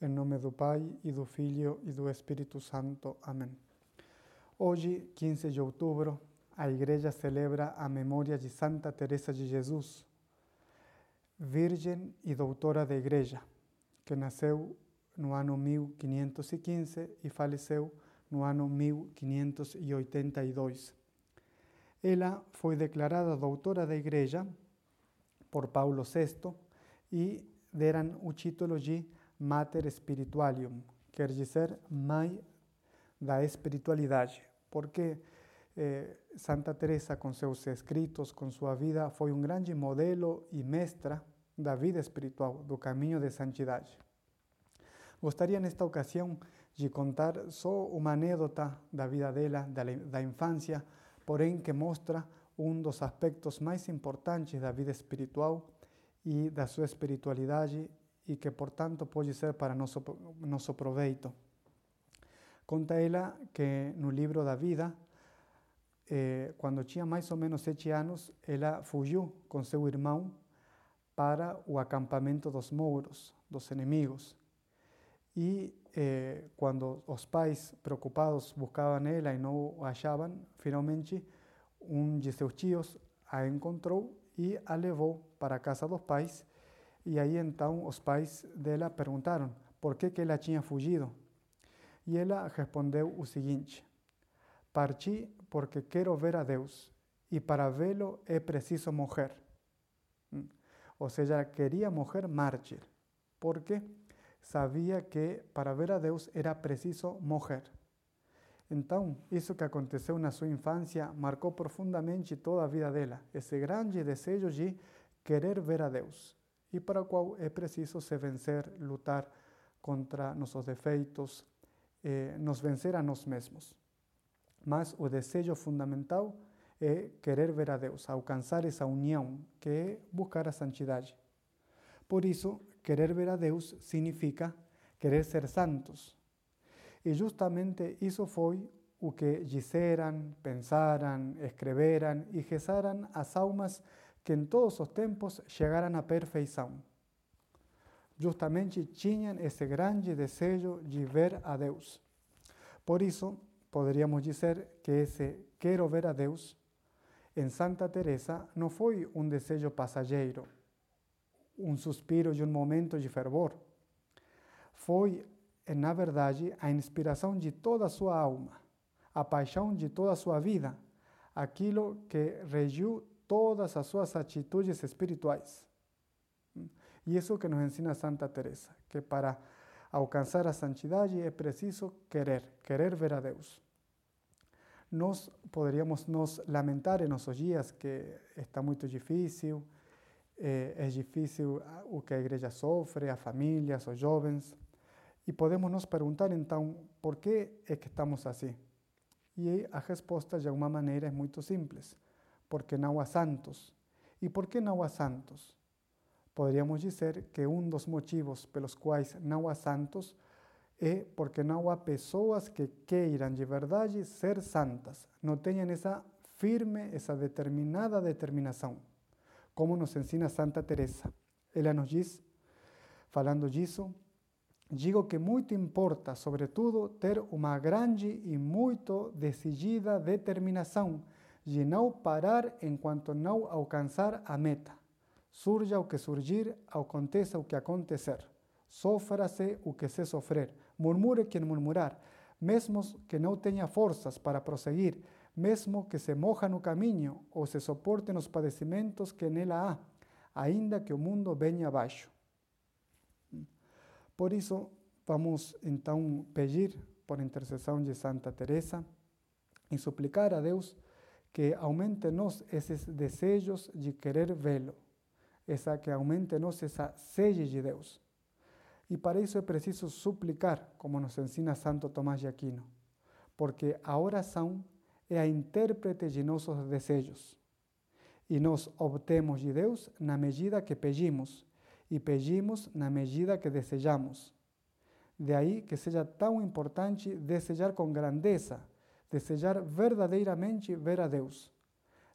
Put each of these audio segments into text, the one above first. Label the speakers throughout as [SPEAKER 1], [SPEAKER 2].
[SPEAKER 1] Em nome do Pai, e do Filho e do Espírito Santo. Amém. Hoje, 15 de outubro, a Igreja celebra a memória de Santa Teresa de Jesus, Virgem e Doutora da Igreja, que nasceu no ano 1515 e faleceu no ano 1582. Ela foi declarada doutora da Igreja por Paulo VI e deram o título de Mater Spiritualium, quer dizer mãe da espiritualidade, porque eh, Santa Teresa com seus escritos, com sua vida, foi um grande modelo e mestra da vida espiritual, do caminho de santidade. Gostaria nesta ocasião de contar só uma anedota da vida dela, da, da infância, porém que mostra um dos aspectos mais importantes da vida espiritual e da sua espiritualidade e que, portanto, pode ser para nosso, nosso proveito. Conta ela que no livro da vida, eh, quando tinha mais ou menos sete anos, ela fugiu com seu irmão para o acampamento dos mouros, dos inimigos. E eh, quando os pais, preocupados, buscavam ela e não a achavam, finalmente um de seus tios a encontrou e a levou para a casa dos pais e aí então os pais dela perguntaram por que, que ela tinha fugido. E ela respondeu o seguinte: Parti porque quero ver a Deus e para vê-lo é preciso morrer. Ou seja, queria morrer mártir, porque sabia que para ver a Deus era preciso morrer. Então, isso que aconteceu na sua infância marcou profundamente toda a vida dela, esse grande desejo de querer ver a Deus e para o qual é preciso se vencer, lutar contra nossos defeitos, eh, nos vencer a nós mesmos. Mas o desejo fundamental é querer ver a Deus, alcançar essa união, que é buscar a santidade. Por isso, querer ver a Deus significa querer ser santos. E justamente isso foi o que disseram, pensaram, escreveram e rezaram as almas que em todos os tempos chegaram à perfeição. Justamente tinham esse grande desejo de ver a Deus. Por isso, poderíamos dizer que esse quero ver a Deus em Santa Teresa não foi um desejo passageiro, um suspiro de um momento de fervor. Foi, na verdade, a inspiração de toda a sua alma, a paixão de toda a sua vida, aquilo que regiu todas as suas atitudes espirituais. E isso que nos ensina Santa Teresa, que para alcançar a santidade é preciso querer, querer ver a Deus. Nós poderíamos nos lamentar em nossos dias que está muito difícil, é, é difícil o que a igreja sofre, as famílias, os jovens, e podemos nos perguntar então por que é que estamos assim. E a resposta, de alguma maneira, é muito simples porque não há santos. E por que não há santos? Poderíamos dizer que um dos motivos pelos quais não há santos é porque não há pessoas que queiram de verdade ser santas, não tenham essa firme, essa determinada determinação, como nos ensina Santa Teresa. Ela nos diz, falando disso, digo que muito importa, sobretudo, ter uma grande e muito decidida determinação não parar enquanto não alcançar a meta. Surja o que surgir, aconteça o que acontecer. Sofra-se o que se sofrer. Murmure quem murmurar, mesmo que não tenha forças para prosseguir, mesmo que se moja no caminho ou se suporte nos padecimentos que nela há, ainda que o mundo venha abaixo. Por isso, vamos então pedir, por intercessão de Santa Teresa, e suplicar a Deus que aumente nos esses desejos de querer vê-lo, essa que aumente nos essa sede de Deus. E para isso é preciso suplicar, como nos ensina Santo Tomás de Aquino, porque a oração é a intérprete de nossos desejos. E nós obtemos de Deus na medida que pedimos, e pedimos na medida que desejamos. De aí que seja tão importante desejar com grandeza desejar verdadeiramente ver a Deus,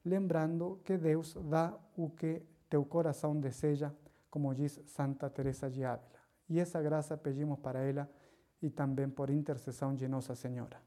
[SPEAKER 1] lembrando que Deus dá o que teu coração deseja, como diz Santa Teresa de Ávila. E essa graça pedimos para ela e também por intercessão de Nossa Senhora.